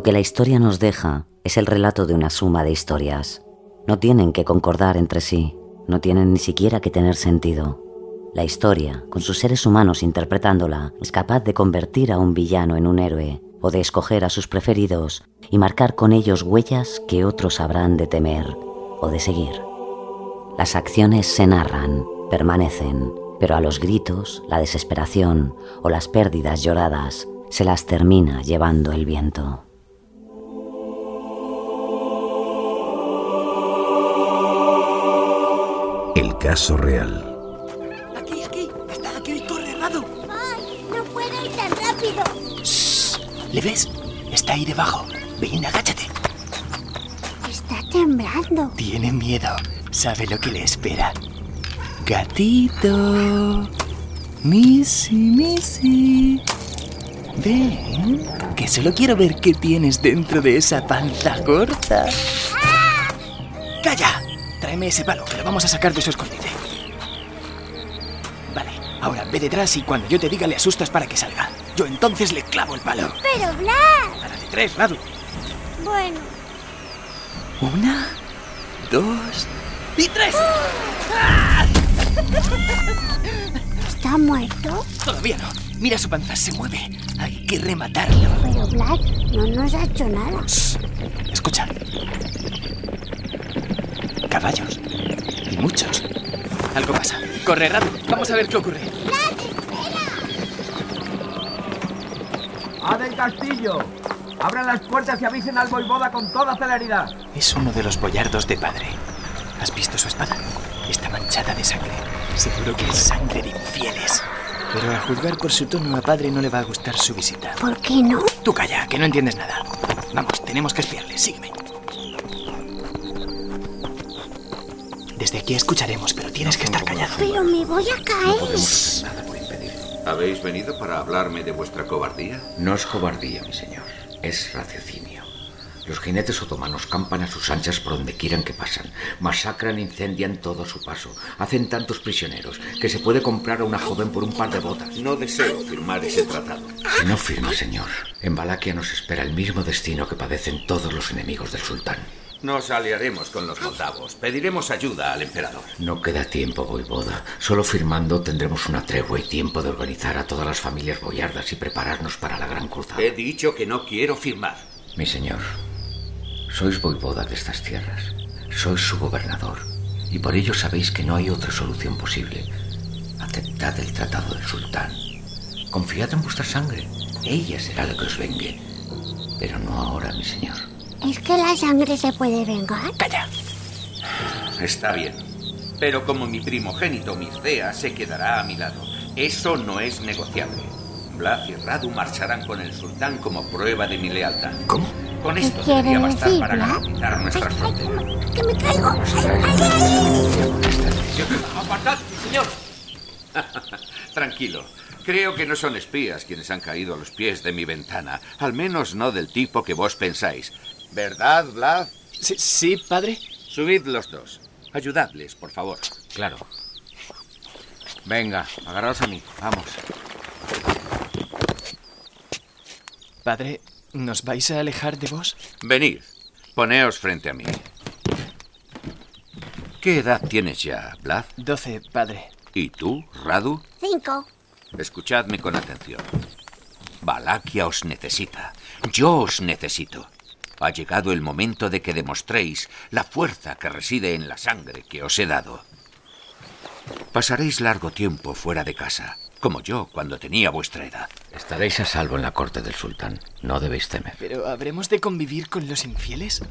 Lo que la historia nos deja es el relato de una suma de historias. No tienen que concordar entre sí, no tienen ni siquiera que tener sentido. La historia, con sus seres humanos interpretándola, es capaz de convertir a un villano en un héroe o de escoger a sus preferidos y marcar con ellos huellas que otros habrán de temer o de seguir. Las acciones se narran, permanecen, pero a los gritos, la desesperación o las pérdidas lloradas se las termina llevando el viento. El caso real. Aquí, aquí, está aquí, corre, Radu. ¡Ay! ¡No puedo ir tan rápido! ¿Le ves? Está ahí debajo. Ven, agáchate. Está temblando. Tiene miedo. Sabe lo que le espera. Gatito. Missy, Missy. Ven, que solo quiero ver qué tienes dentro de esa panza gorda. Ese palo, que lo vamos a sacar de su escondite. Vale, ahora ve detrás y cuando yo te diga le asustas para que salga. Yo entonces le clavo el palo. ¡Pero Blas! A la de tres, Radu. Bueno, Una, dos y tres. ¿está muerto? Todavía no. Mira su panza, se mueve. Hay que rematarlo. Pero Blas no nos ha hecho nada. Shh. Escucha. Caballos. Y muchos. Algo pasa. Corre, Radu. Vamos a ver qué ocurre. ¡A del castillo! Abran las puertas y avisen al voivoda con toda celeridad. Es uno de los boyardos de padre. ¿Has visto su espada? Está manchada de sangre. Seguro que es sangre de infieles. Pero a juzgar por su tono a padre no le va a gustar su visita. ¿Por qué no? Tú calla, que no entiendes nada. Vamos, tenemos que espiarle. Sígueme. Desde aquí escucharemos, pero tienes que estar callado. Pero me voy a caer. Nada por impedir. ¿Habéis venido para hablarme de vuestra cobardía? No es cobardía, mi señor, es raciocinio. Los jinetes otomanos campan a sus anchas por donde quieran que pasan, masacran e incendian todo a su paso, hacen tantos prisioneros que se puede comprar a una joven por un par de botas. No deseo firmar ese tratado. Si no firma, señor, en Valaquia nos espera el mismo destino que padecen todos los enemigos del sultán. Nos aliaremos con los moldavos. Pediremos ayuda al emperador. No queda tiempo, voivoda. Solo firmando tendremos una tregua y tiempo de organizar a todas las familias boyardas y prepararnos para la gran cruzada. He dicho que no quiero firmar. Mi señor, sois voivoda de estas tierras, sois su gobernador, y por ello sabéis que no hay otra solución posible. Aceptad el tratado del sultán. Confiad en vuestra sangre, ella será la que os vengue. Pero no ahora, mi señor. ¿Es que la sangre se puede vengar? Calla. Está bien. Pero como mi primogénito Mircea se quedará a mi lado, eso no es negociable. Blas y Radu marcharán con el sultán como prueba de mi lealtad. ¿Cómo? Con ¿Qué esto debería bastar decir, para garantizar Ay, nuestras ay, que fronteras. me, que me caigo. Ay, ay, ay. ¡Apartad, señor! Tranquilo. Creo que no son espías quienes han caído a los pies de mi ventana. Al menos no del tipo que vos pensáis. ¿Verdad, Vlad? Sí, sí, padre. Subid los dos. Ayudadles, por favor. Claro. Venga, agarraos a mí, vamos. Padre, ¿nos vais a alejar de vos? Venid. Poneos frente a mí. ¿Qué edad tienes ya, Vlad? Doce, padre. ¿Y tú, Radu? Cinco. Escuchadme con atención. Valaquia os necesita. Yo os necesito. Ha llegado el momento de que demostréis la fuerza que reside en la sangre que os he dado. Pasaréis largo tiempo fuera de casa, como yo cuando tenía vuestra edad. Estaréis a salvo en la corte del sultán. No debéis temer. ¿Pero habremos de convivir con los infieles?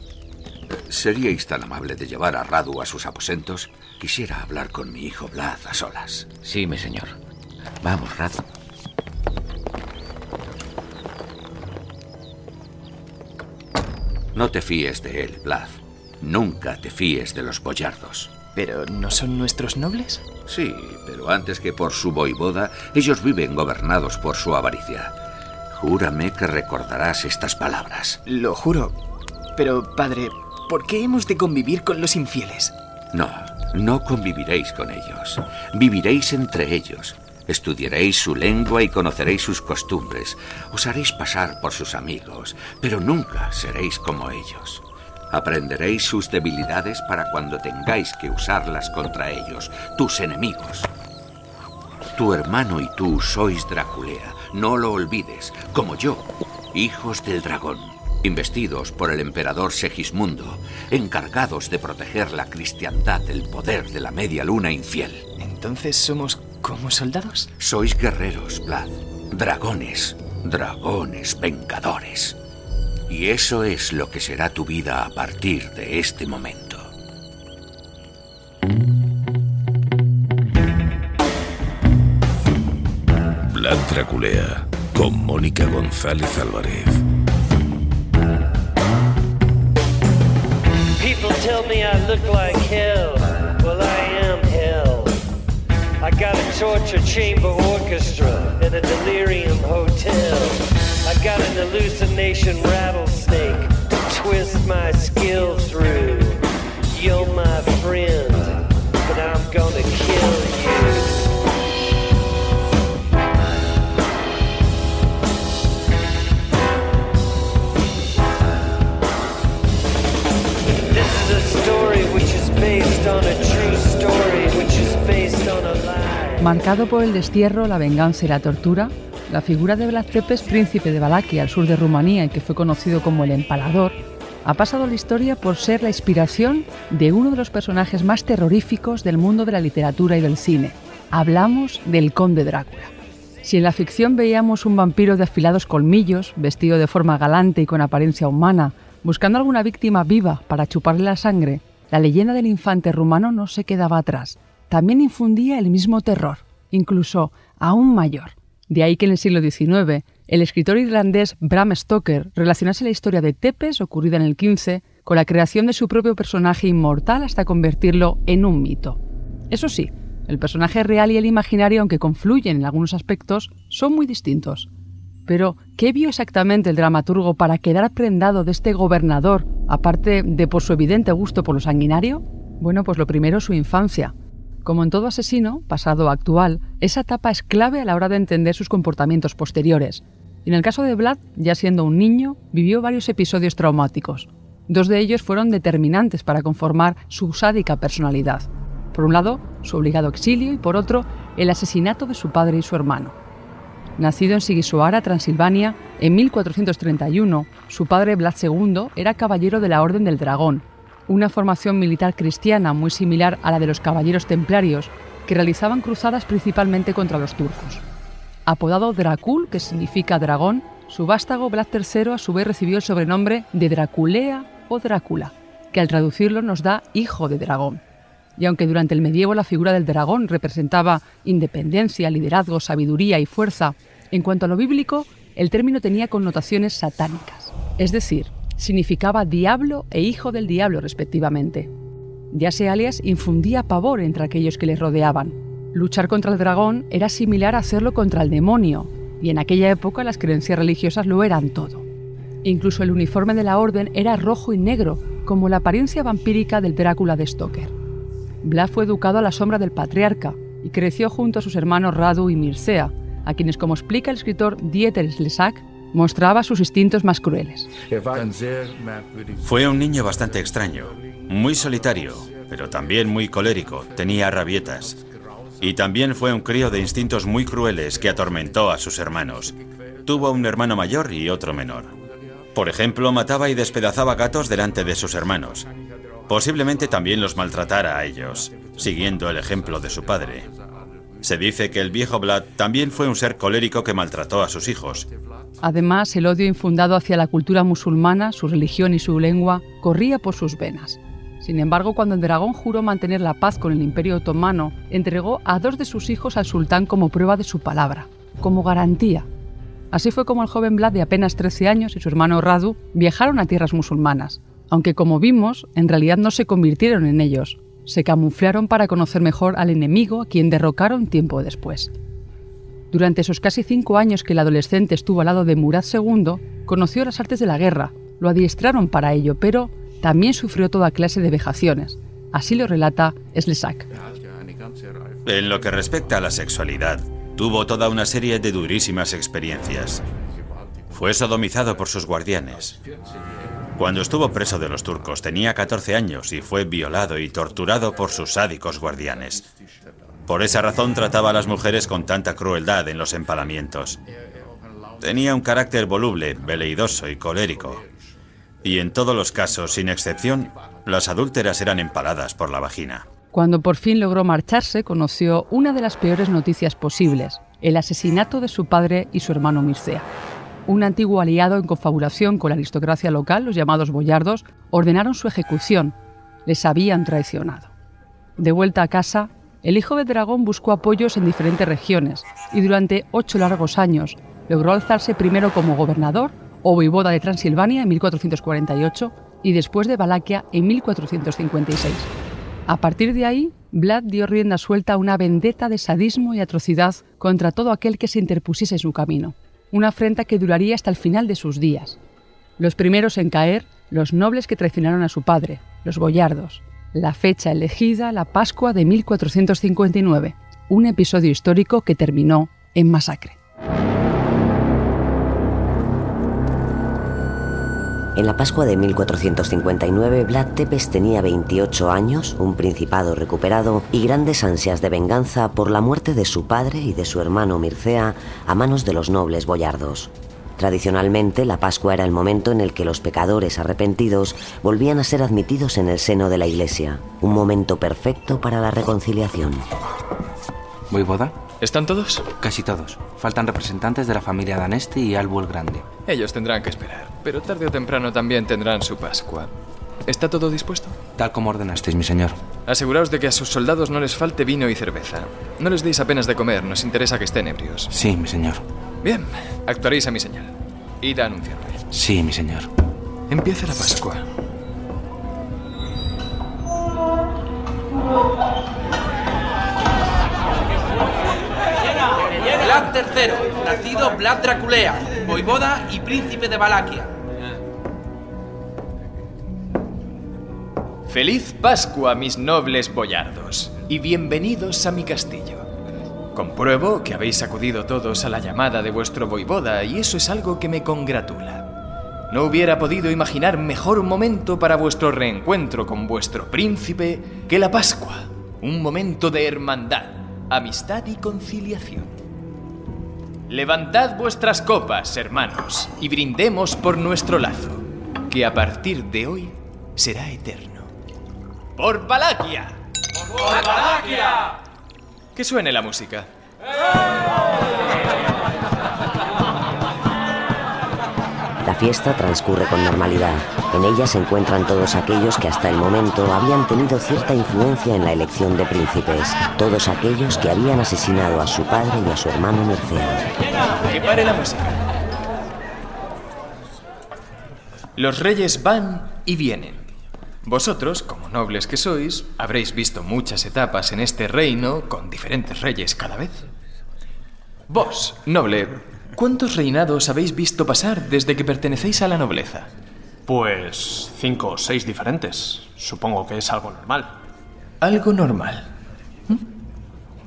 ¿Seríais tan amable de llevar a Radu a sus aposentos? Quisiera hablar con mi hijo Vlad a solas. Sí, mi señor. Vamos, Radu. No te fíes de él, Vlad. Nunca te fíes de los boyardos. ¿Pero no son nuestros nobles? Sí, pero antes que por su boivoda, ellos viven gobernados por su avaricia. Júrame que recordarás estas palabras. Lo juro. Pero, padre, ¿por qué hemos de convivir con los infieles? No, no conviviréis con ellos. Viviréis entre ellos. Estudiaréis su lengua y conoceréis sus costumbres. Os haréis pasar por sus amigos, pero nunca seréis como ellos. Aprenderéis sus debilidades para cuando tengáis que usarlas contra ellos, tus enemigos. Tu hermano y tú sois Draculea, no lo olvides, como yo, hijos del dragón, investidos por el emperador Segismundo, encargados de proteger la cristiandad del poder de la media luna infiel. ¿Entonces somos como soldados? Sois guerreros, Vlad, dragones, dragones vengadores. Y eso es lo que será tu vida a partir de este momento. Vlad Draculea con Mónica González Álvarez. People tell me I look like hell. I got a torture chamber orchestra in a delirium hotel. I got an hallucination rattlesnake to twist my skill through. You're my friend, but I'm gonna kill you. Marcado por el destierro, la venganza y la tortura, la figura de Vlad Tepes, príncipe de Valaquia al sur de Rumanía y que fue conocido como el Empalador, ha pasado a la historia por ser la inspiración de uno de los personajes más terroríficos del mundo de la literatura y del cine. Hablamos del Conde Drácula. Si en la ficción veíamos un vampiro de afilados colmillos, vestido de forma galante y con apariencia humana, buscando alguna víctima viva para chuparle la sangre, la leyenda del infante rumano no se quedaba atrás. También infundía el mismo terror, incluso aún mayor. De ahí que en el siglo XIX el escritor irlandés Bram Stoker relacionase la historia de Tepes, ocurrida en el XV, con la creación de su propio personaje inmortal hasta convertirlo en un mito. Eso sí, el personaje real y el imaginario, aunque confluyen en algunos aspectos, son muy distintos. Pero, ¿qué vio exactamente el dramaturgo para quedar prendado de este gobernador, aparte de por su evidente gusto por lo sanguinario? Bueno, pues lo primero, su infancia. Como en todo asesino, pasado o actual, esa etapa es clave a la hora de entender sus comportamientos posteriores. En el caso de Vlad, ya siendo un niño, vivió varios episodios traumáticos. Dos de ellos fueron determinantes para conformar su sádica personalidad. Por un lado, su obligado exilio y por otro, el asesinato de su padre y su hermano. Nacido en Sigisoara, Transilvania, en 1431, su padre Vlad II era caballero de la Orden del Dragón, una formación militar cristiana muy similar a la de los caballeros templarios, que realizaban cruzadas principalmente contra los turcos. Apodado Dracul, que significa dragón, su vástago Vlad III a su vez recibió el sobrenombre de Draculea o Drácula, que al traducirlo nos da hijo de dragón. Y aunque durante el medievo la figura del dragón representaba independencia, liderazgo, sabiduría y fuerza, en cuanto a lo bíblico, el término tenía connotaciones satánicas, es decir, significaba diablo e hijo del diablo respectivamente. Ya ese alias infundía pavor entre aquellos que le rodeaban. Luchar contra el dragón era similar a hacerlo contra el demonio, y en aquella época las creencias religiosas lo eran todo. Incluso el uniforme de la orden era rojo y negro, como la apariencia vampírica del Drácula de Stoker. Vlad fue educado a la sombra del patriarca y creció junto a sus hermanos Radu y Mircea, a quienes, como explica el escritor Dieter Slesak, mostraba sus instintos más crueles. Fue un niño bastante extraño, muy solitario, pero también muy colérico, tenía rabietas. Y también fue un crío de instintos muy crueles que atormentó a sus hermanos. Tuvo un hermano mayor y otro menor. Por ejemplo, mataba y despedazaba gatos delante de sus hermanos. Posiblemente también los maltratara a ellos, siguiendo el ejemplo de su padre. Se dice que el viejo Vlad también fue un ser colérico que maltrató a sus hijos. Además, el odio infundado hacia la cultura musulmana, su religión y su lengua corría por sus venas. Sin embargo, cuando el dragón juró mantener la paz con el Imperio Otomano, entregó a dos de sus hijos al sultán como prueba de su palabra, como garantía. Así fue como el joven Vlad de apenas 13 años y su hermano Radu viajaron a tierras musulmanas, aunque como vimos, en realidad no se convirtieron en ellos, se camuflaron para conocer mejor al enemigo a quien derrocaron tiempo después. Durante esos casi cinco años que el adolescente estuvo al lado de Murad II, conoció las artes de la guerra, lo adiestraron para ello, pero también sufrió toda clase de vejaciones. Así lo relata Slesak. En lo que respecta a la sexualidad, tuvo toda una serie de durísimas experiencias. Fue sodomizado por sus guardianes. Cuando estuvo preso de los turcos tenía 14 años y fue violado y torturado por sus sádicos guardianes. Por esa razón trataba a las mujeres con tanta crueldad en los empalamientos. Tenía un carácter voluble, veleidoso y colérico. Y en todos los casos, sin excepción, las adúlteras eran empaladas por la vagina. Cuando por fin logró marcharse, conoció una de las peores noticias posibles, el asesinato de su padre y su hermano Mircea. Un antiguo aliado en confabulación con la aristocracia local, los llamados boyardos, ordenaron su ejecución. Les habían traicionado. De vuelta a casa, el hijo del dragón buscó apoyos en diferentes regiones y durante ocho largos años logró alzarse primero como gobernador o voivoda de Transilvania en 1448 y después de Valaquia en 1456. A partir de ahí, Vlad dio rienda suelta a una vendetta de sadismo y atrocidad contra todo aquel que se interpusiese en su camino, una afrenta que duraría hasta el final de sus días. Los primeros en caer, los nobles que traicionaron a su padre, los boyardos. La fecha elegida, la Pascua de 1459, un episodio histórico que terminó en masacre. En la Pascua de 1459, Vlad Tepes tenía 28 años, un principado recuperado y grandes ansias de venganza por la muerte de su padre y de su hermano Mircea a manos de los nobles boyardos. Tradicionalmente, la Pascua era el momento en el que los pecadores arrepentidos volvían a ser admitidos en el seno de la Iglesia, un momento perfecto para la reconciliación. ¿Voy boda? ¿Están todos? Casi todos. Faltan representantes de la familia Danesti y Albu el Grande. Ellos tendrán que esperar, pero tarde o temprano también tendrán su Pascua. ¿Está todo dispuesto? Tal como ordenasteis, mi señor. Aseguraos de que a sus soldados no les falte vino y cerveza. No les deis apenas de comer, nos interesa que estén ebrios. Sí, mi señor. Bien, actuaréis a mi señal. Id a anunciarme. Sí, mi señor. Empieza la Pascua. Vlad III, nacido Vlad Draculea, voivoda y príncipe de Valaquia. Feliz Pascua, mis nobles boyardos, y bienvenidos a mi castillo. Compruebo que habéis acudido todos a la llamada de vuestro voivoda y eso es algo que me congratula. No hubiera podido imaginar mejor momento para vuestro reencuentro con vuestro príncipe que la Pascua, un momento de hermandad, amistad y conciliación. Levantad vuestras copas, hermanos, y brindemos por nuestro lazo, que a partir de hoy será eterno. ¡Por Valaquia! ¡Por Valaquia! Que suene la música. La fiesta transcurre con normalidad. En ella se encuentran todos aquellos que hasta el momento habían tenido cierta influencia en la elección de príncipes, todos aquellos que habían asesinado a su padre y a su hermano Mircea. Que pare la música. Los reyes van y vienen. Vosotros, como nobles que sois, habréis visto muchas etapas en este reino con diferentes reyes cada vez. Vos, noble, ¿cuántos reinados habéis visto pasar desde que pertenecéis a la nobleza? Pues cinco o seis diferentes. Supongo que es algo normal. Algo normal.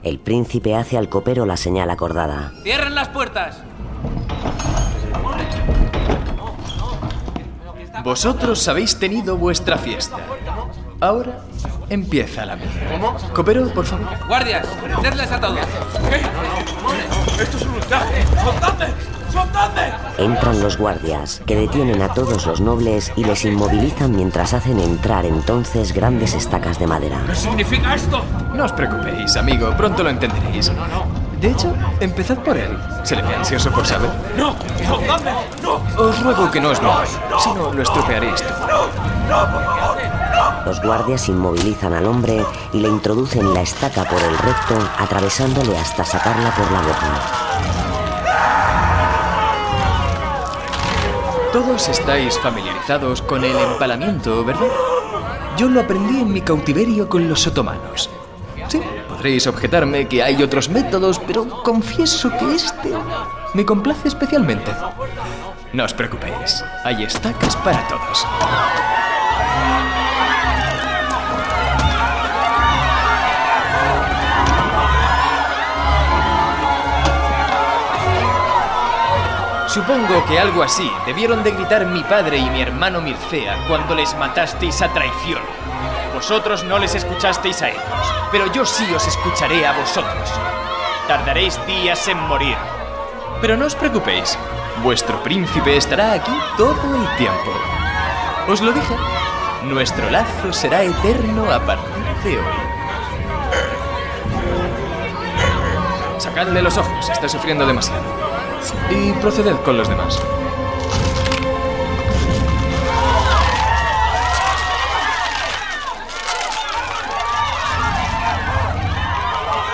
El príncipe hace al copero la señal acordada. ¡Cierren las puertas! Vosotros habéis tenido vuestra fiesta. Ahora empieza la mía. Copero, por favor. Guardias, prendedles a todos. ¡Esto es ¡Soltadme! ¡Soltadme! Entran los guardias, que detienen a todos los nobles y les inmovilizan mientras hacen entrar entonces grandes estacas de madera. ¿Qué significa esto? No os preocupéis, amigo, pronto lo entenderéis. De hecho, empezad por él. Se le ve ansioso por saber. ¡No! ¡No, dame! ¡No! Os ruego que no os mováis, si no lo estropearéis todo. Los guardias inmovilizan al hombre y le introducen la estaca por el recto, atravesándole hasta sacarla por la boca. Todos estáis familiarizados con el empalamiento, ¿verdad? Yo lo aprendí en mi cautiverio con los otomanos. Sí, podréis objetarme que hay otros métodos, pero confieso que este me complace especialmente. No os preocupéis, hay estacas para todos. Supongo que algo así debieron de gritar mi padre y mi hermano Mircea cuando les matasteis a traición. Vosotros no les escuchasteis a ellos, pero yo sí os escucharé a vosotros. Tardaréis días en morir. Pero no os preocupéis, vuestro príncipe estará aquí todo el tiempo. Os lo dije, nuestro lazo será eterno a partir de hoy. Sacadle los ojos, está sufriendo demasiado. Y proceded con los demás.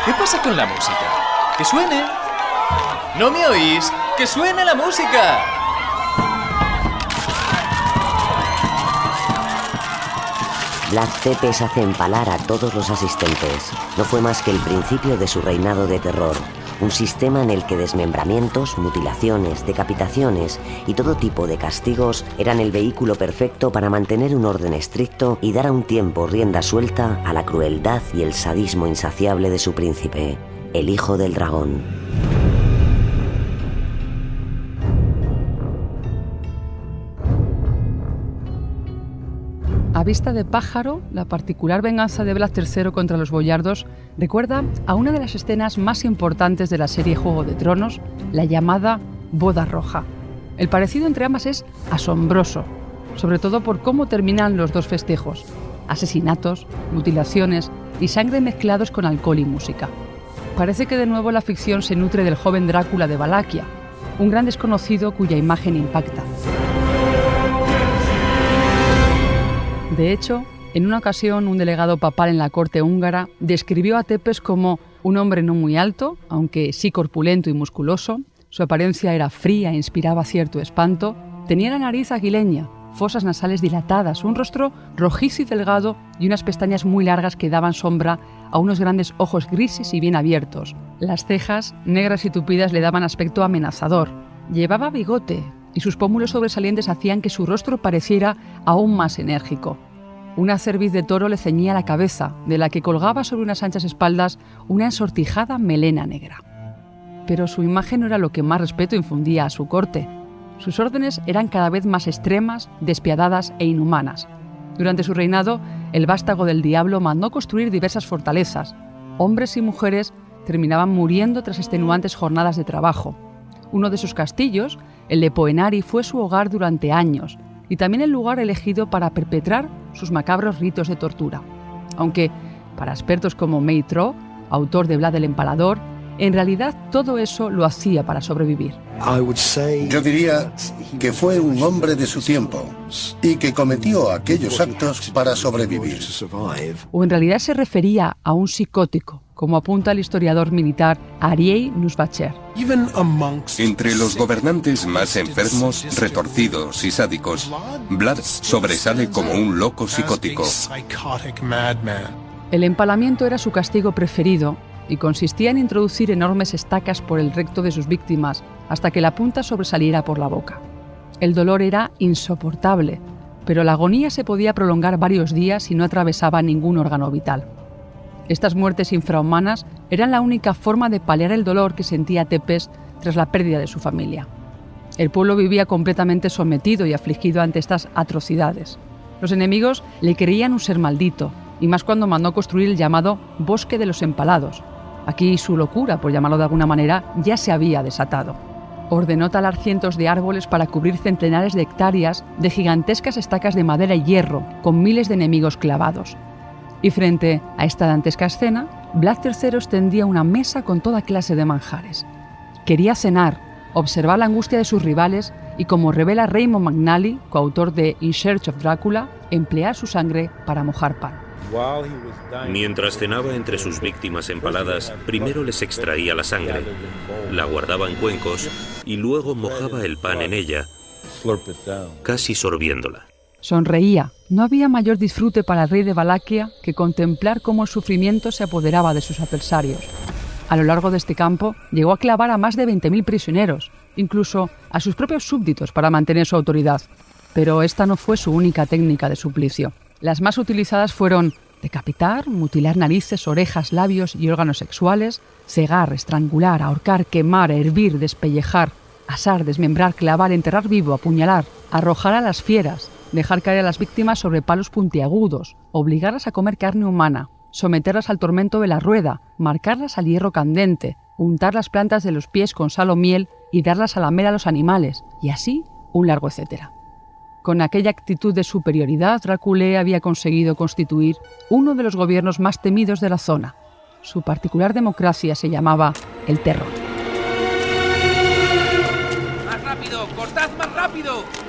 ¿Qué pasa con la música? ¡Que suene! ¿No me oís? ¡Que suene la música! Vlad Tepes hace empalar a todos los asistentes. No fue más que el principio de su reinado de terror. Un sistema en el que desmembramientos, mutilaciones, decapitaciones y todo tipo de castigos eran el vehículo perfecto para mantener un orden estricto y dar a un tiempo rienda suelta a la crueldad y el sadismo insaciable de su príncipe, el hijo del dragón. A vista de pájaro, la particular venganza de Vlad III contra los boyardos recuerda a una de las escenas más importantes de la serie Juego de Tronos, la llamada Boda Roja. El parecido entre ambas es asombroso, sobre todo por cómo terminan los dos festejos. Asesinatos, mutilaciones y sangre mezclados con alcohol y música. Parece que de nuevo la ficción se nutre del joven Drácula de Valaquia, un gran desconocido cuya imagen impacta. De hecho, en una ocasión un delegado papal en la corte húngara describió a Tepes como un hombre no muy alto, aunque sí corpulento y musculoso, su apariencia era fría e inspiraba cierto espanto, tenía la nariz aguileña, fosas nasales dilatadas, un rostro rojizo y delgado y unas pestañas muy largas que daban sombra a unos grandes ojos grises y bien abiertos. Las cejas, negras y tupidas, le daban aspecto amenazador. Llevaba bigote y sus pómulos sobresalientes hacían que su rostro pareciera aún más enérgico. Una cerviz de toro le ceñía la cabeza, de la que colgaba sobre unas anchas espaldas una ensortijada melena negra. Pero su imagen no era lo que más respeto infundía a su corte. Sus órdenes eran cada vez más extremas, despiadadas e inhumanas. Durante su reinado, el vástago del diablo mandó construir diversas fortalezas. Hombres y mujeres terminaban muriendo tras extenuantes jornadas de trabajo. Uno de sus castillos, el de Poenari, fue su hogar durante años y también el lugar elegido para perpetrar sus macabros ritos de tortura. Aunque, para expertos como Meitro, autor de Vlad el Empalador, en realidad todo eso lo hacía para sobrevivir. Yo diría que fue un hombre de su tiempo y que cometió aquellos actos para sobrevivir. O en realidad se refería a un psicótico, como apunta el historiador militar Ariei Nusbacher. Entre los gobernantes más enfermos, retorcidos y sádicos, Vlad sobresale como un loco psicótico. El empalamiento era su castigo preferido y consistía en introducir enormes estacas por el recto de sus víctimas hasta que la punta sobresaliera por la boca. El dolor era insoportable, pero la agonía se podía prolongar varios días y no atravesaba ningún órgano vital. Estas muertes infrahumanas eran la única forma de paliar el dolor que sentía Tepes tras la pérdida de su familia. El pueblo vivía completamente sometido y afligido ante estas atrocidades. Los enemigos le creían un ser maldito, y más cuando mandó construir el llamado Bosque de los Empalados. Aquí su locura, por llamarlo de alguna manera, ya se había desatado. Ordenó talar cientos de árboles para cubrir centenares de hectáreas de gigantescas estacas de madera y hierro, con miles de enemigos clavados. Y frente a esta dantesca escena, Vlad III extendía una mesa con toda clase de manjares. Quería cenar, observar la angustia de sus rivales y, como revela Raymond McNally, coautor de In Search of Drácula, emplear su sangre para mojar pan. Mientras cenaba entre sus víctimas empaladas, primero les extraía la sangre, la guardaba en cuencos y luego mojaba el pan en ella, casi sorbiéndola. Sonreía. No había mayor disfrute para el rey de Valaquia que contemplar cómo el sufrimiento se apoderaba de sus adversarios. A lo largo de este campo llegó a clavar a más de 20.000 prisioneros, incluso a sus propios súbditos para mantener su autoridad. Pero esta no fue su única técnica de suplicio. Las más utilizadas fueron decapitar, mutilar narices, orejas, labios y órganos sexuales, cegar, estrangular, ahorcar, quemar, hervir, despellejar, asar, desmembrar, clavar, enterrar vivo, apuñalar, arrojar a las fieras, dejar caer a las víctimas sobre palos puntiagudos, obligarlas a comer carne humana, someterlas al tormento de la rueda, marcarlas al hierro candente, untar las plantas de los pies con sal o miel y darlas a lamer a los animales, y así un largo etcétera. Con aquella actitud de superioridad, Drácula había conseguido constituir uno de los gobiernos más temidos de la zona. Su particular democracia se llamaba el terror. ¡Más rápido! ¡Cortad más rápido!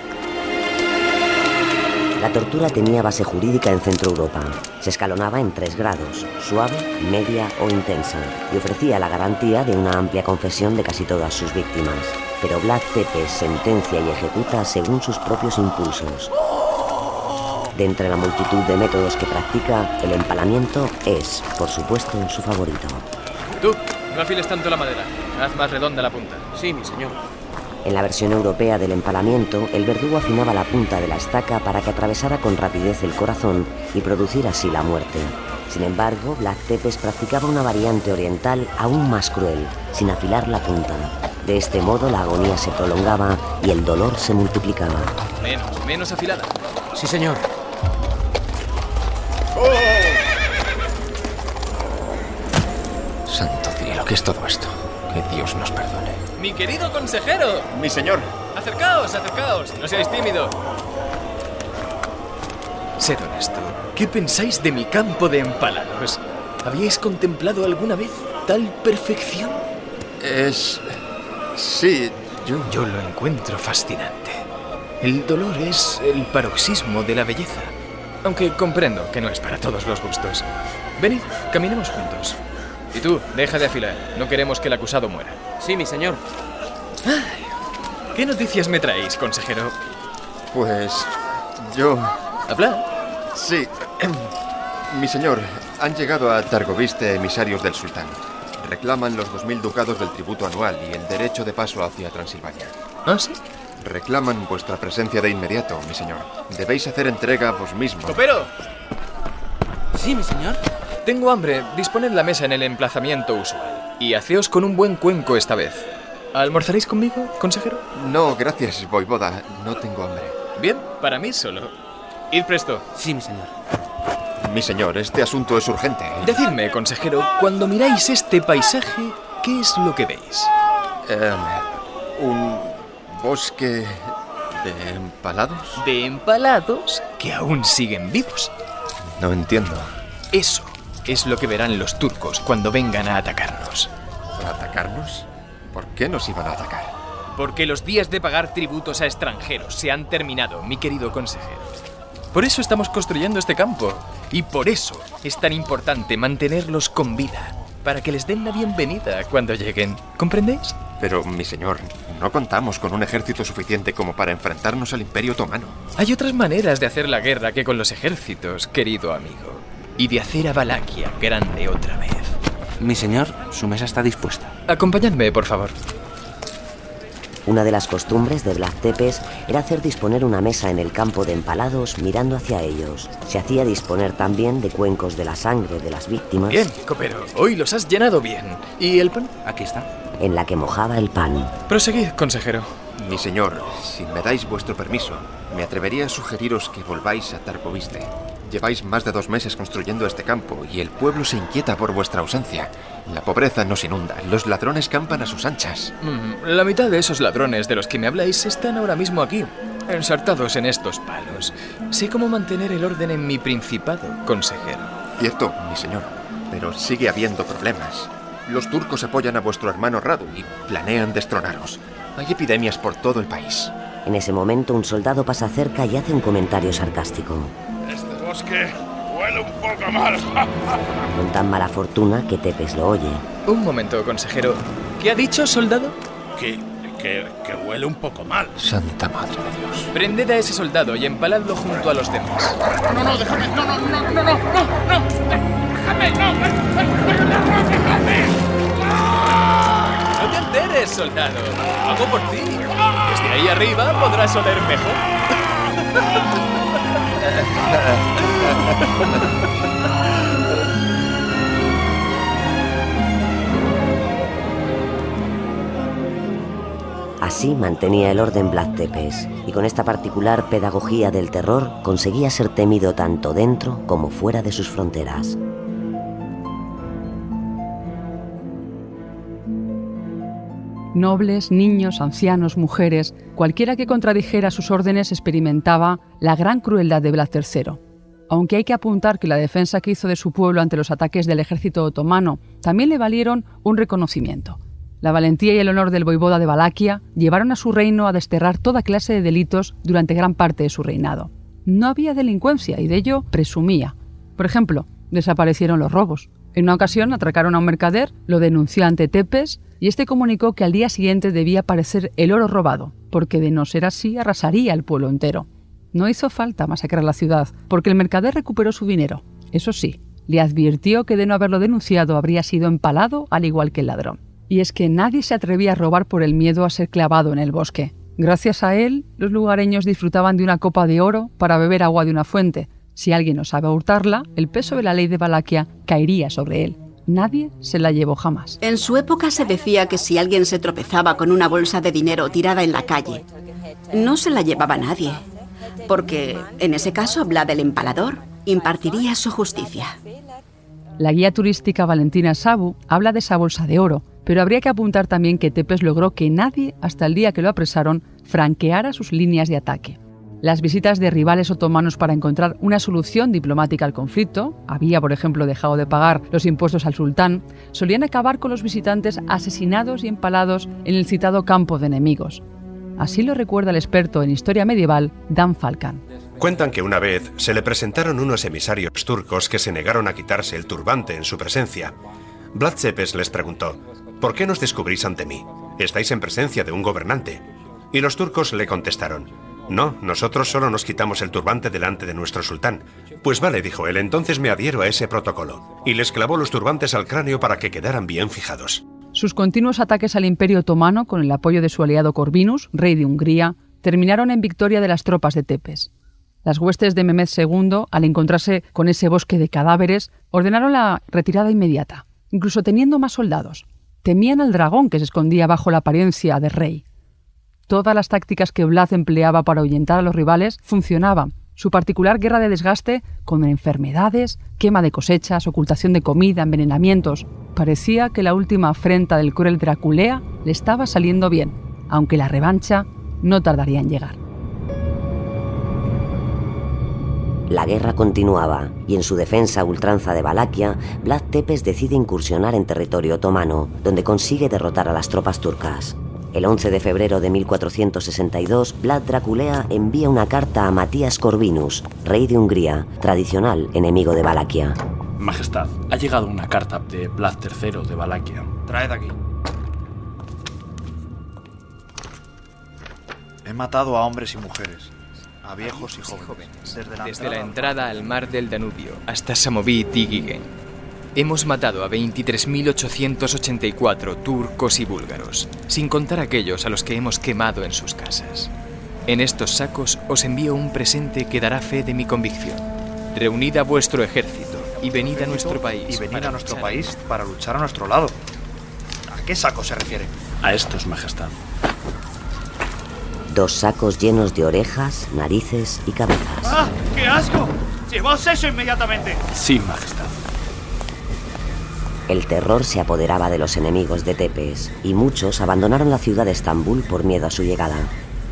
La tortura tenía base jurídica en Centro Europa. Se escalonaba en tres grados, suave, media o intensa, y ofrecía la garantía de una amplia confesión de casi todas sus víctimas. Pero Vlad Tepes sentencia y ejecuta según sus propios impulsos. De entre la multitud de métodos que practica, el empalamiento es, por supuesto, su favorito. Tú, no afiles tanto la madera. Haz más redonda la punta. Sí, mi señor. En la versión europea del empalamiento, el verdugo afinaba la punta de la estaca para que atravesara con rapidez el corazón y producir así la muerte. Sin embargo, Black Tepes practicaba una variante oriental aún más cruel, sin afilar la punta. De este modo la agonía se prolongaba y el dolor se multiplicaba. Menos, menos afilada. Sí, señor. Santo cielo, ¿qué es todo esto? Que Dios nos perdone. ¡Mi querido consejero! Mi señor. Acercaos, acercaos. No seáis tímido. Sed honesto. ¿Qué pensáis de mi campo de empalados? ¿Habíais contemplado alguna vez tal perfección? Es... Sí, yo... Yo lo encuentro fascinante. El dolor es el paroxismo de la belleza. Aunque comprendo que no es para todos los gustos. Venid, caminemos juntos. Y tú, deja de afilar. No queremos que el acusado muera. Sí, mi señor. ¿Qué noticias me traéis, consejero? Pues... yo... ¿Habla? Sí. Mi señor, han llegado a Targoviste emisarios del sultán. Reclaman los 2.000 ducados del tributo anual y el derecho de paso hacia Transilvania. ¿Ah, sí? Reclaman vuestra presencia de inmediato, mi señor. Debéis hacer entrega vos mismo. ¡Copero! Sí, mi señor. Tengo hambre. Disponed la mesa en el emplazamiento usual. Y haceos con un buen cuenco esta vez. ¿Almorzaréis conmigo, consejero? No, gracias, voivoda. No tengo hambre. Bien, para mí solo. Id presto. Sí, mi señor. Mi señor, este asunto es urgente. Decidme, consejero, cuando miráis este paisaje, ¿qué es lo que veis? Eh, un bosque de empalados. De empalados que aún siguen vivos. No entiendo. Eso es lo que verán los turcos cuando vengan a atacarnos. ¿A atacarnos? ¿Por qué nos iban a atacar? Porque los días de pagar tributos a extranjeros se han terminado, mi querido consejero. Por eso estamos construyendo este campo. Y por eso es tan importante mantenerlos con vida, para que les den la bienvenida cuando lleguen. ¿Comprendéis? Pero, mi señor, no contamos con un ejército suficiente como para enfrentarnos al Imperio Otomano. Hay otras maneras de hacer la guerra que con los ejércitos, querido amigo. Y de hacer a Valaquia grande otra vez. Mi señor, su mesa está dispuesta. Acompañadme, por favor. Una de las costumbres de Black Tepes era hacer disponer una mesa en el campo de empalados mirando hacia ellos. Se hacía disponer también de cuencos de la sangre de las víctimas. Bien, copero, hoy los has llenado bien. ¿Y el pan? Aquí está. En la que mojaba el pan. Proseguid, consejero. Mi señor, si me dais vuestro permiso, me atrevería a sugeriros que volváis a Targoviste. Lleváis más de dos meses construyendo este campo y el pueblo se inquieta por vuestra ausencia. La pobreza nos inunda, los ladrones campan a sus anchas. Mm, la mitad de esos ladrones de los que me habláis están ahora mismo aquí, ensartados en estos palos. Sé cómo mantener el orden en mi principado, consejero. Cierto, mi señor, pero sigue habiendo problemas. Los turcos apoyan a vuestro hermano Radu y planean destronaros. Hay epidemias por todo el país. En ese momento un soldado pasa cerca y hace un comentario sarcástico. Este bosque huele un poco mal. Con tan mala fortuna que Tepes lo oye. Un momento, consejero. ¿Qué ha dicho, soldado? Que, que, que huele un poco mal. Santa Madre de Dios. Prended a ese soldado y empaladlo junto a los demás. No, no, déjame. No, no, no, no, no, no, no. Déjame, no. Déjame. Te enteres, soldado. Hago por ti. Desde ahí arriba podrás oler mejor. Así mantenía el orden Vlad Tepes y con esta particular pedagogía del terror conseguía ser temido tanto dentro como fuera de sus fronteras. Nobles, niños, ancianos, mujeres, cualquiera que contradijera sus órdenes experimentaba la gran crueldad de Vlad III. Aunque hay que apuntar que la defensa que hizo de su pueblo ante los ataques del ejército otomano también le valieron un reconocimiento. La valentía y el honor del voivoda de Valaquia llevaron a su reino a desterrar toda clase de delitos durante gran parte de su reinado. No había delincuencia y de ello presumía. Por ejemplo, desaparecieron los robos. En una ocasión atracaron a un mercader, lo denunció ante Tepes y este comunicó que al día siguiente debía aparecer el oro robado, porque de no ser así arrasaría el pueblo entero. No hizo falta masacrar la ciudad, porque el mercader recuperó su dinero. Eso sí, le advirtió que de no haberlo denunciado habría sido empalado al igual que el ladrón. Y es que nadie se atrevía a robar por el miedo a ser clavado en el bosque. Gracias a él, los lugareños disfrutaban de una copa de oro para beber agua de una fuente. Si alguien osaba hurtarla, el peso de la ley de Valaquia caería sobre él. Nadie se la llevó jamás. En su época se decía que si alguien se tropezaba con una bolsa de dinero tirada en la calle, no se la llevaba nadie, porque en ese caso Vlad el Empalador impartiría su justicia. La guía turística Valentina Sabu habla de esa bolsa de oro, pero habría que apuntar también que Tepes logró que nadie, hasta el día que lo apresaron, franqueara sus líneas de ataque. Las visitas de rivales otomanos para encontrar una solución diplomática al conflicto, había por ejemplo dejado de pagar los impuestos al sultán, solían acabar con los visitantes asesinados y empalados en el citado campo de enemigos. Así lo recuerda el experto en historia medieval Dan Falcán. Cuentan que una vez se le presentaron unos emisarios turcos que se negaron a quitarse el turbante en su presencia. Vlad Cepes les preguntó, ¿por qué nos descubrís ante mí? Estáis en presencia de un gobernante. Y los turcos le contestaron, no, nosotros solo nos quitamos el turbante delante de nuestro sultán. Pues vale, dijo él, entonces me adhiero a ese protocolo. Y les clavó los turbantes al cráneo para que quedaran bien fijados. Sus continuos ataques al Imperio Otomano, con el apoyo de su aliado Corvinus, rey de Hungría, terminaron en victoria de las tropas de Tepes. Las huestes de Mehmed II, al encontrarse con ese bosque de cadáveres, ordenaron la retirada inmediata, incluso teniendo más soldados. Temían al dragón que se escondía bajo la apariencia de rey. Todas las tácticas que Vlad empleaba para ahuyentar a los rivales funcionaban. Su particular guerra de desgaste, con enfermedades, quema de cosechas, ocultación de comida, envenenamientos. Parecía que la última afrenta del cruel Draculea le estaba saliendo bien, aunque la revancha no tardaría en llegar. La guerra continuaba y en su defensa ultranza de Valaquia, Vlad Tepes decide incursionar en territorio otomano, donde consigue derrotar a las tropas turcas. El 11 de febrero de 1462, Vlad Draculea envía una carta a Matías Corvinus, rey de Hungría, tradicional enemigo de Valaquia. Majestad, ha llegado una carta de Vlad III de Valaquia. Traed aquí. He matado a hombres y mujeres, a viejos y jóvenes, desde la, desde la entrada al mar del Danubio hasta Samoví y Tigigen. Hemos matado a 23.884 turcos y búlgaros, sin contar aquellos a los que hemos quemado en sus casas. En estos sacos os envío un presente que dará fe de mi convicción. Reunid a vuestro ejército y venid a nuestro país. Y venid a nuestro país para luchar a nuestro lado. ¿A qué saco se refiere? A estos, Majestad. Dos sacos llenos de orejas, narices y cabezas. ¡Ah! ¡Qué asco! ¡Llevaos eso inmediatamente! Sí, Majestad. El terror se apoderaba de los enemigos de Tepes y muchos abandonaron la ciudad de Estambul por miedo a su llegada.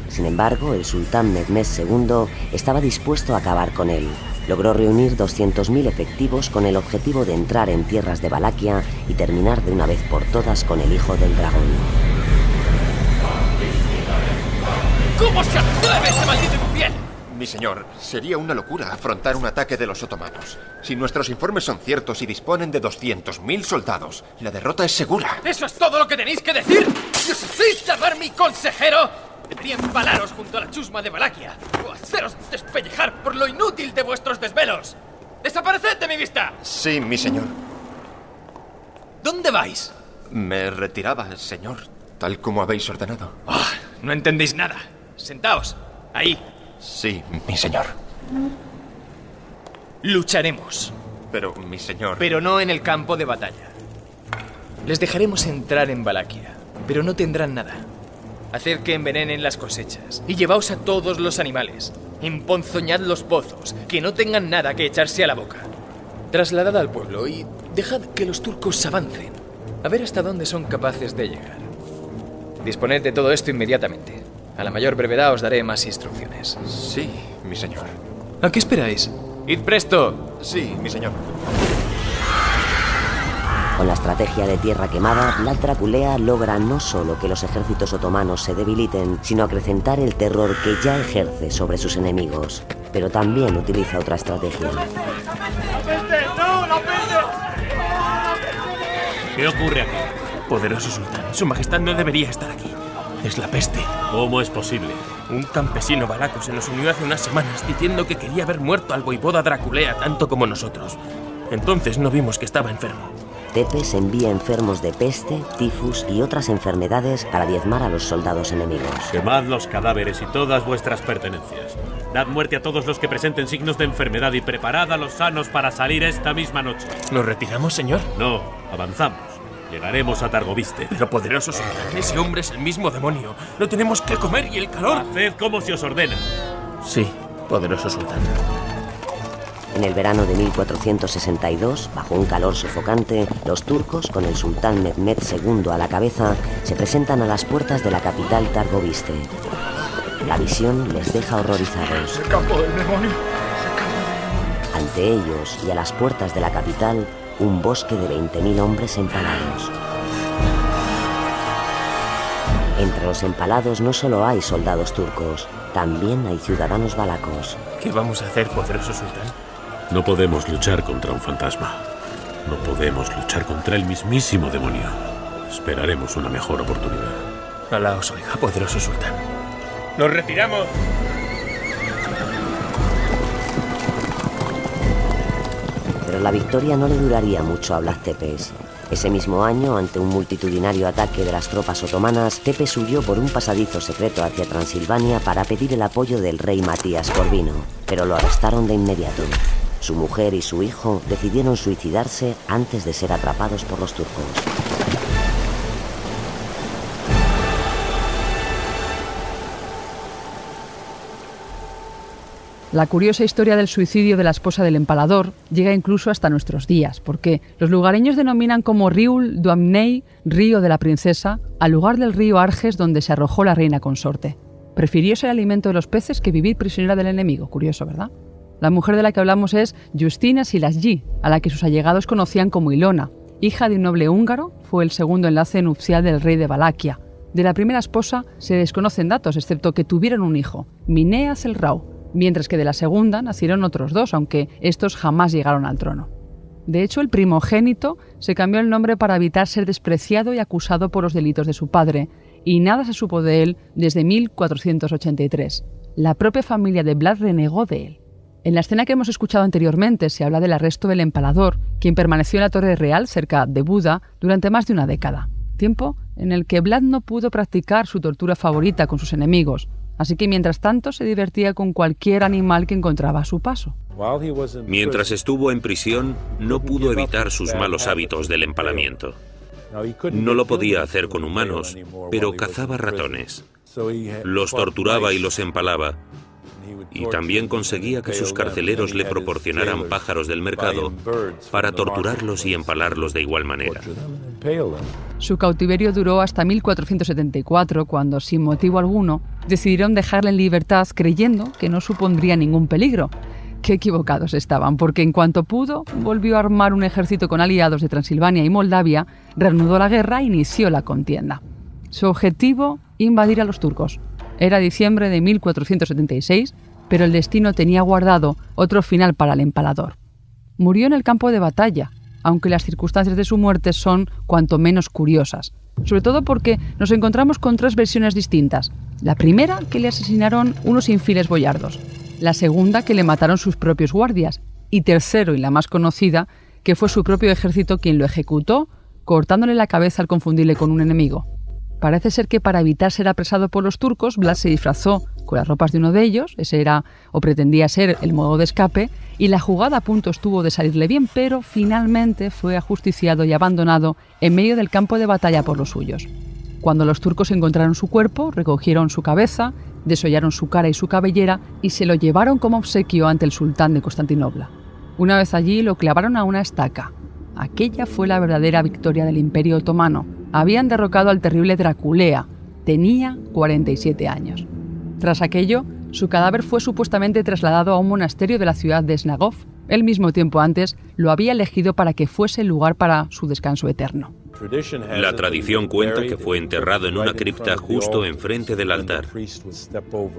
Sin embargo, el sultán Mehmed II estaba dispuesto a acabar con él. logró reunir 200.000 efectivos con el objetivo de entrar en tierras de Valaquia y terminar de una vez por todas con el hijo del dragón. ¿Cómo se atreve ese maldito? Mi señor, sería una locura afrontar un ataque de los otomanos. Si nuestros informes son ciertos y disponen de 200.000 soldados, la derrota es segura. ¿Eso es todo lo que tenéis que decir? ¿Y os hacéis llamar mi consejero? Debería empalaros junto a la chusma de Valaquia o haceros despellejar por lo inútil de vuestros desvelos. ¡Desapareced de mi vista! Sí, mi señor. ¿Dónde vais? Me retiraba, señor, tal como habéis ordenado. Ah, no entendéis nada. Sentaos. Ahí. Sí, mi señor. Lucharemos. Pero, mi señor. Pero no en el campo de batalla. Les dejaremos entrar en Valaquia, pero no tendrán nada. Haced que envenenen las cosechas y llevaos a todos los animales. Emponzoñad los pozos, que no tengan nada que echarse a la boca. Trasladad al pueblo y dejad que los turcos avancen. A ver hasta dónde son capaces de llegar. Disponed de todo esto inmediatamente. A la mayor brevedad os daré más instrucciones. Sí, mi señor. ¿A qué esperáis? ¡Id presto! Sí, mi señor. Con la estrategia de tierra quemada, Vlad Draculea logra no solo que los ejércitos otomanos se debiliten, sino acrecentar el terror que ya ejerce sobre sus enemigos. Pero también utiliza otra estrategia. ¿Qué ocurre aquí? Poderoso sultán, su majestad no debería estar aquí. Es la peste. ¿Cómo es posible? Un campesino balaco se nos unió hace unas semanas diciendo que quería ver muerto al voivoda Draculea tanto como nosotros. Entonces no vimos que estaba enfermo. Tepes envía enfermos de peste, tifus y otras enfermedades para diezmar a los soldados enemigos. Quemad los cadáveres y todas vuestras pertenencias. Dad muerte a todos los que presenten signos de enfermedad y preparad a los sanos para salir esta misma noche. ¿Nos retiramos, señor? No, avanzamos. Llegaremos a Targoviste. Pero poderoso sultán, ese hombre es el mismo demonio. No tenemos que comer y el calor. Haced como se os ordena. Sí, poderoso sultán. En el verano de 1462, bajo un calor sofocante, los turcos, con el sultán Mehmed II a la cabeza, se presentan a las puertas de la capital Targoviste. La visión les deja horrorizados. ¡El campo del demonio! Ante ellos y a las puertas de la capital, un bosque de 20.000 hombres empalados. Entre los empalados no solo hay soldados turcos, también hay ciudadanos balacos. ¿Qué vamos a hacer, poderoso sultán? No podemos luchar contra un fantasma. No podemos luchar contra el mismísimo demonio. Esperaremos una mejor oportunidad. Alá os oiga, poderoso sultán. ¡Nos retiramos! Pero la victoria no le duraría mucho a Blas Tepes. Ese mismo año, ante un multitudinario ataque de las tropas otomanas, Tepes huyó por un pasadizo secreto hacia Transilvania para pedir el apoyo del rey Matías Corvino, pero lo arrestaron de inmediato. Su mujer y su hijo decidieron suicidarse antes de ser atrapados por los turcos. La curiosa historia del suicidio de la esposa del empalador llega incluso hasta nuestros días, porque los lugareños denominan como Riul Duamnei, río de la princesa, al lugar del río Arges donde se arrojó la reina consorte. Prefirió ser alimento de los peces que vivir prisionera del enemigo, curioso, ¿verdad? La mujer de la que hablamos es Justina Silasgi, a la que sus allegados conocían como Ilona. Hija de un noble húngaro, fue el segundo enlace nupcial del rey de Valaquia. De la primera esposa se desconocen datos, excepto que tuvieron un hijo, Mineas el Rau, mientras que de la segunda nacieron otros dos, aunque estos jamás llegaron al trono. De hecho, el primogénito se cambió el nombre para evitar ser despreciado y acusado por los delitos de su padre, y nada se supo de él desde 1483. La propia familia de Vlad renegó de él. En la escena que hemos escuchado anteriormente se habla del arresto del empalador, quien permaneció en la Torre Real cerca de Buda durante más de una década, tiempo en el que Vlad no pudo practicar su tortura favorita con sus enemigos, así que mientras tanto se divertía con cualquier animal que encontraba a su paso. Mientras estuvo en prisión, no pudo evitar sus malos hábitos del empalamiento. No lo podía hacer con humanos, pero cazaba ratones. Los torturaba y los empalaba. Y también conseguía que sus carceleros le proporcionaran pájaros del mercado para torturarlos y empalarlos de igual manera. Su cautiverio duró hasta 1474, cuando, sin motivo alguno, decidieron dejarle en libertad creyendo que no supondría ningún peligro, Qué equivocados estaban, porque en cuanto pudo, volvió a armar un ejército con aliados de Transilvania y Moldavia, reanudó la guerra e inició la contienda. Su objetivo, invadir a los turcos. Era diciembre de 1476, pero el destino tenía guardado otro final para el empalador. Murió en el campo de batalla, aunque las circunstancias de su muerte son cuanto menos curiosas, sobre todo porque nos encontramos con tres versiones distintas. La primera, que le asesinaron unos infieles boyardos, la segunda, que le mataron sus propios guardias, y tercero, y la más conocida, que fue su propio ejército quien lo ejecutó, cortándole la cabeza al confundirle con un enemigo. Parece ser que para evitar ser apresado por los turcos, Blas se disfrazó con las ropas de uno de ellos, ese era o pretendía ser el modo de escape, y la jugada a punto estuvo de salirle bien, pero finalmente fue ajusticiado y abandonado en medio del campo de batalla por los suyos. Cuando los turcos encontraron su cuerpo, recogieron su cabeza, desollaron su cara y su cabellera y se lo llevaron como obsequio ante el sultán de Constantinopla. Una vez allí lo clavaron a una estaca. Aquella fue la verdadera victoria del Imperio Otomano. Habían derrocado al terrible Draculea. Tenía 47 años. Tras aquello, su cadáver fue supuestamente trasladado a un monasterio de la ciudad de Snagov. El mismo tiempo antes lo había elegido para que fuese el lugar para su descanso eterno. La tradición cuenta que fue enterrado en una cripta justo enfrente del altar,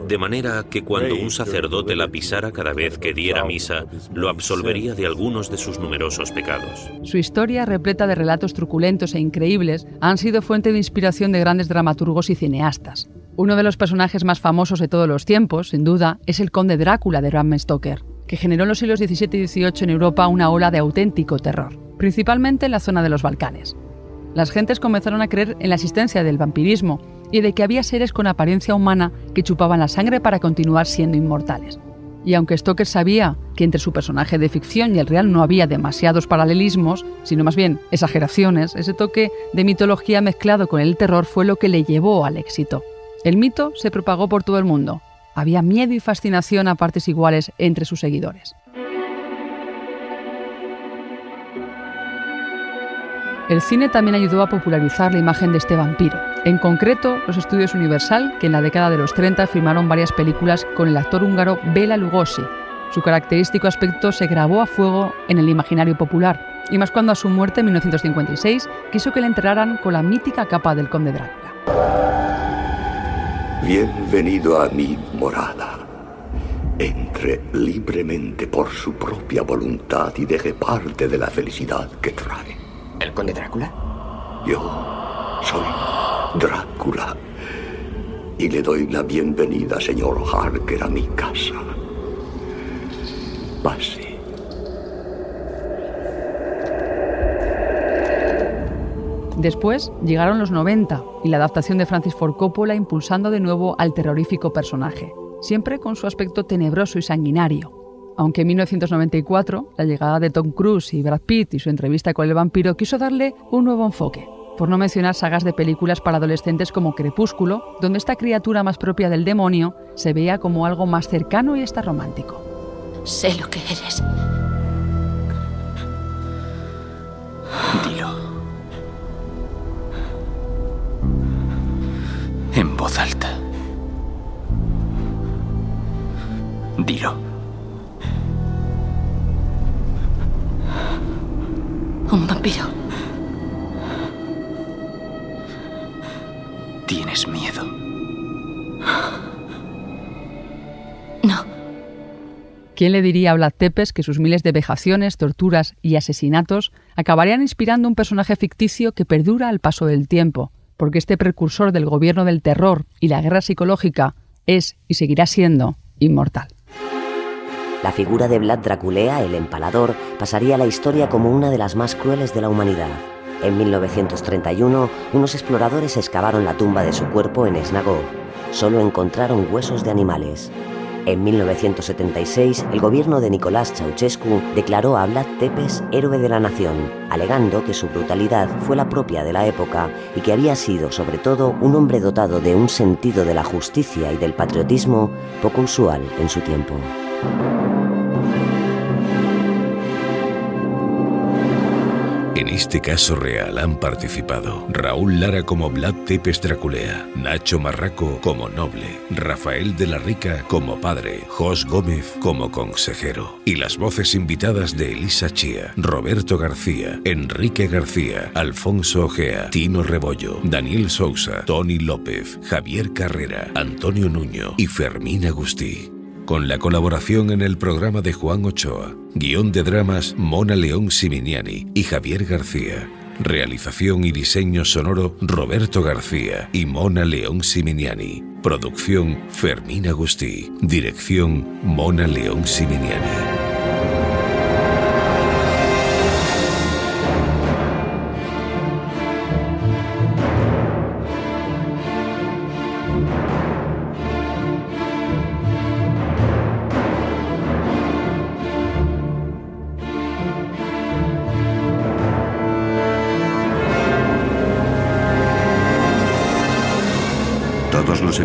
de manera que cuando un sacerdote la pisara cada vez que diera misa, lo absolvería de algunos de sus numerosos pecados. Su historia, repleta de relatos truculentos e increíbles, han sido fuente de inspiración de grandes dramaturgos y cineastas. Uno de los personajes más famosos de todos los tiempos, sin duda, es el conde Drácula de Bram Stoker, que generó en los siglos XVII y XVIII en Europa una ola de auténtico terror, principalmente en la zona de los Balcanes las gentes comenzaron a creer en la existencia del vampirismo y de que había seres con apariencia humana que chupaban la sangre para continuar siendo inmortales. Y aunque Stoker sabía que entre su personaje de ficción y el real no había demasiados paralelismos, sino más bien exageraciones, ese toque de mitología mezclado con el terror fue lo que le llevó al éxito. El mito se propagó por todo el mundo. Había miedo y fascinación a partes iguales entre sus seguidores. El cine también ayudó a popularizar la imagen de este vampiro. En concreto, los estudios Universal, que en la década de los 30 filmaron varias películas con el actor húngaro Bela Lugosi. Su característico aspecto se grabó a fuego en el imaginario popular, y más cuando a su muerte en 1956 quiso que le enterraran con la mítica capa del conde Drácula. Bienvenido a mi morada. Entre libremente por su propia voluntad y deje parte de la felicidad que trae. ¿El conde Drácula? Yo soy Drácula. Y le doy la bienvenida, señor Harker, a mi casa. Pase. Después llegaron los 90 y la adaptación de Francis Ford Coppola impulsando de nuevo al terrorífico personaje, siempre con su aspecto tenebroso y sanguinario, aunque en 1994 la llegada de Tom Cruise y Brad Pitt y su entrevista con el vampiro quiso darle un nuevo enfoque, por no mencionar sagas de películas para adolescentes como Crepúsculo, donde esta criatura más propia del demonio se veía como algo más cercano y hasta romántico. Sé lo que eres. Voz alta. Dilo. Un vampiro. ¿Tienes miedo? No. ¿Quién le diría a Vlad Tepes que sus miles de vejaciones, torturas y asesinatos acabarían inspirando un personaje ficticio que perdura al paso del tiempo? Porque este precursor del gobierno del terror y la guerra psicológica es y seguirá siendo inmortal. La figura de Vlad Draculea, el empalador, pasaría a la historia como una de las más crueles de la humanidad. En 1931, unos exploradores excavaron la tumba de su cuerpo en Snagov. Solo encontraron huesos de animales. En 1976, el gobierno de Nicolás Ceausescu declaró a Vlad Tepes héroe de la nación, alegando que su brutalidad fue la propia de la época y que había sido, sobre todo, un hombre dotado de un sentido de la justicia y del patriotismo poco usual en su tiempo. En este caso real han participado Raúl Lara como Vlad Tepes Draculea, Nacho Marraco como noble, Rafael de la Rica como padre, Jos Gómez como consejero y las voces invitadas de Elisa Chía, Roberto García, Enrique García, Alfonso Ojea, Tino Rebollo, Daniel Sousa, Tony López, Javier Carrera, Antonio Nuño y Fermín Agustí con la colaboración en el programa de Juan Ochoa, guion de dramas Mona León Siminiani y Javier García. Realización y diseño sonoro Roberto García y Mona León Siminiani. Producción Fermín Agustí. Dirección Mona León Siminiani.